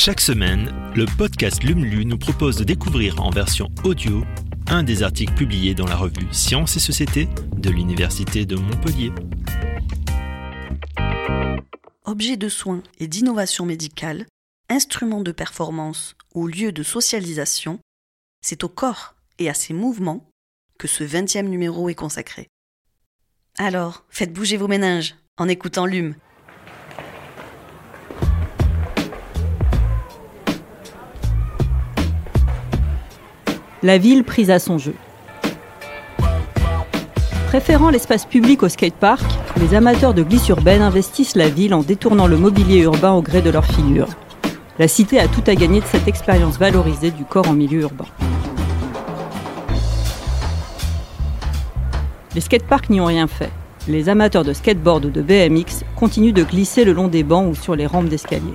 Chaque semaine, le podcast LUMLU nous propose de découvrir en version audio un des articles publiés dans la revue Sciences et Société de l'Université de Montpellier. Objets de soins et d'innovation médicale, instruments de performance ou lieux de socialisation, c'est au corps et à ses mouvements que ce 20e numéro est consacré. Alors, faites bouger vos méninges en écoutant LUM. La ville prise à son jeu. Préférant l'espace public au skatepark, les amateurs de glisse urbaine investissent la ville en détournant le mobilier urbain au gré de leur figure. La cité a tout à gagner de cette expérience valorisée du corps en milieu urbain. Les skateparks n'y ont rien fait. Les amateurs de skateboard ou de BMX continuent de glisser le long des bancs ou sur les rampes d'escalier.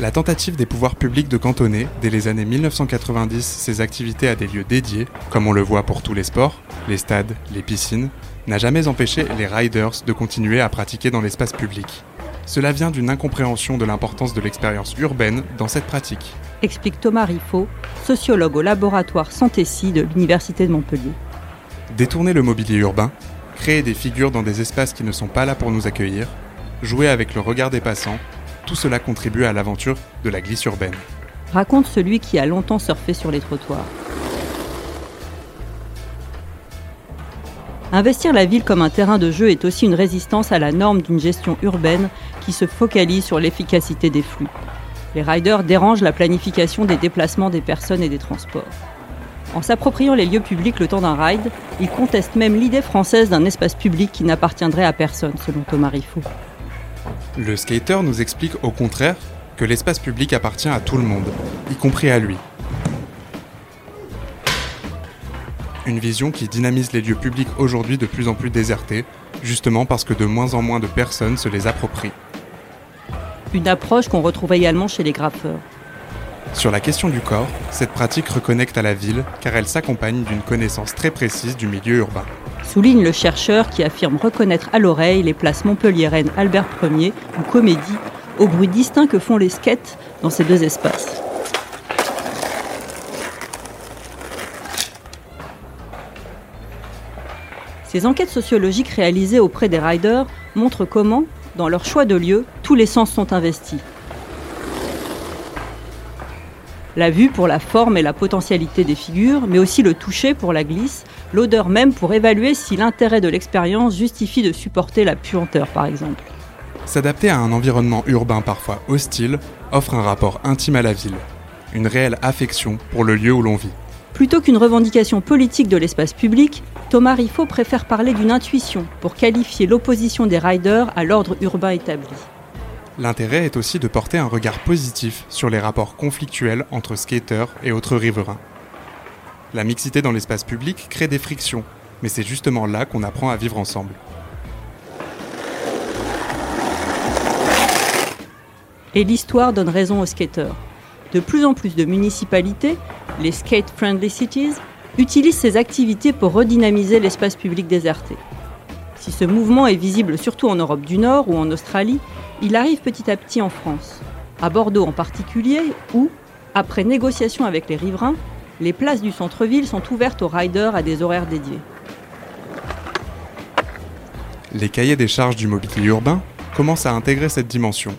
La tentative des pouvoirs publics de cantonner, dès les années 1990, ces activités à des lieux dédiés, comme on le voit pour tous les sports, les stades, les piscines, n'a jamais empêché les riders de continuer à pratiquer dans l'espace public. Cela vient d'une incompréhension de l'importance de l'expérience urbaine dans cette pratique. Explique Thomas Riffaut, sociologue au laboratoire Santécy de l'Université de Montpellier. Détourner le mobilier urbain, créer des figures dans des espaces qui ne sont pas là pour nous accueillir, jouer avec le regard des passants, tout cela contribue à l'aventure de la glisse urbaine. Raconte celui qui a longtemps surfé sur les trottoirs. Investir la ville comme un terrain de jeu est aussi une résistance à la norme d'une gestion urbaine qui se focalise sur l'efficacité des flux. Les riders dérangent la planification des déplacements des personnes et des transports. En s'appropriant les lieux publics le temps d'un ride, ils contestent même l'idée française d'un espace public qui n'appartiendrait à personne, selon Thomas Riffaut. Le skater nous explique au contraire que l'espace public appartient à tout le monde, y compris à lui. Une vision qui dynamise les lieux publics aujourd'hui de plus en plus désertés, justement parce que de moins en moins de personnes se les approprient. Une approche qu'on retrouve également chez les graffeurs. Sur la question du corps, cette pratique reconnecte à la ville car elle s'accompagne d'une connaissance très précise du milieu urbain. Souligne le chercheur qui affirme reconnaître à l'oreille les places montpelliéraines Albert Ier ou Comédie au bruit distinct que font les skates dans ces deux espaces. Ces enquêtes sociologiques réalisées auprès des riders montrent comment, dans leur choix de lieu, tous les sens sont investis. La vue pour la forme et la potentialité des figures, mais aussi le toucher pour la glisse, l'odeur même pour évaluer si l'intérêt de l'expérience justifie de supporter la puanteur par exemple. S'adapter à un environnement urbain parfois hostile offre un rapport intime à la ville, une réelle affection pour le lieu où l'on vit. Plutôt qu'une revendication politique de l'espace public, Thomas Riffaut préfère parler d'une intuition pour qualifier l'opposition des riders à l'ordre urbain établi. L'intérêt est aussi de porter un regard positif sur les rapports conflictuels entre skaters et autres riverains. La mixité dans l'espace public crée des frictions, mais c'est justement là qu'on apprend à vivre ensemble. Et l'histoire donne raison aux skateurs. De plus en plus de municipalités, les Skate Friendly Cities, utilisent ces activités pour redynamiser l'espace public déserté. Si ce mouvement est visible surtout en Europe du Nord ou en Australie, il arrive petit à petit en France, à Bordeaux en particulier, où, après négociation avec les riverains, les places du centre-ville sont ouvertes aux riders à des horaires dédiés. Les cahiers des charges du mobilier urbain commencent à intégrer cette dimension.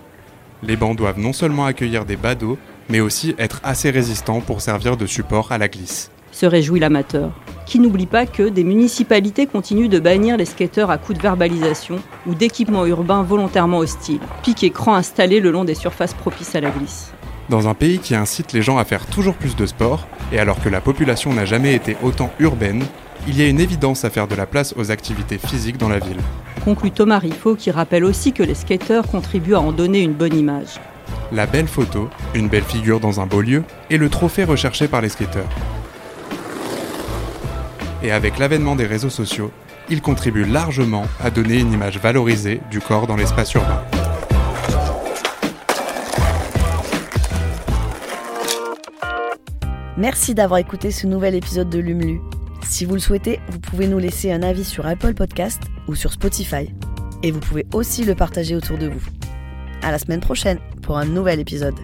Les bancs doivent non seulement accueillir des badauds, mais aussi être assez résistants pour servir de support à la glisse. Se réjouit l'amateur, qui n'oublie pas que des municipalités continuent de bannir les skateurs à coups de verbalisation ou d'équipements urbains volontairement hostiles, pics écrans installés le long des surfaces propices à la glisse. Dans un pays qui incite les gens à faire toujours plus de sport, et alors que la population n'a jamais été autant urbaine, il y a une évidence à faire de la place aux activités physiques dans la ville. Conclut Thomas Riffaut qui rappelle aussi que les skateurs contribuent à en donner une bonne image. La belle photo, une belle figure dans un beau lieu, est le trophée recherché par les skateurs. Et avec l'avènement des réseaux sociaux, ils contribuent largement à donner une image valorisée du corps dans l'espace urbain. Merci d'avoir écouté ce nouvel épisode de Lumlu. Si vous le souhaitez, vous pouvez nous laisser un avis sur Apple Podcast ou sur Spotify. Et vous pouvez aussi le partager autour de vous. À la semaine prochaine pour un nouvel épisode.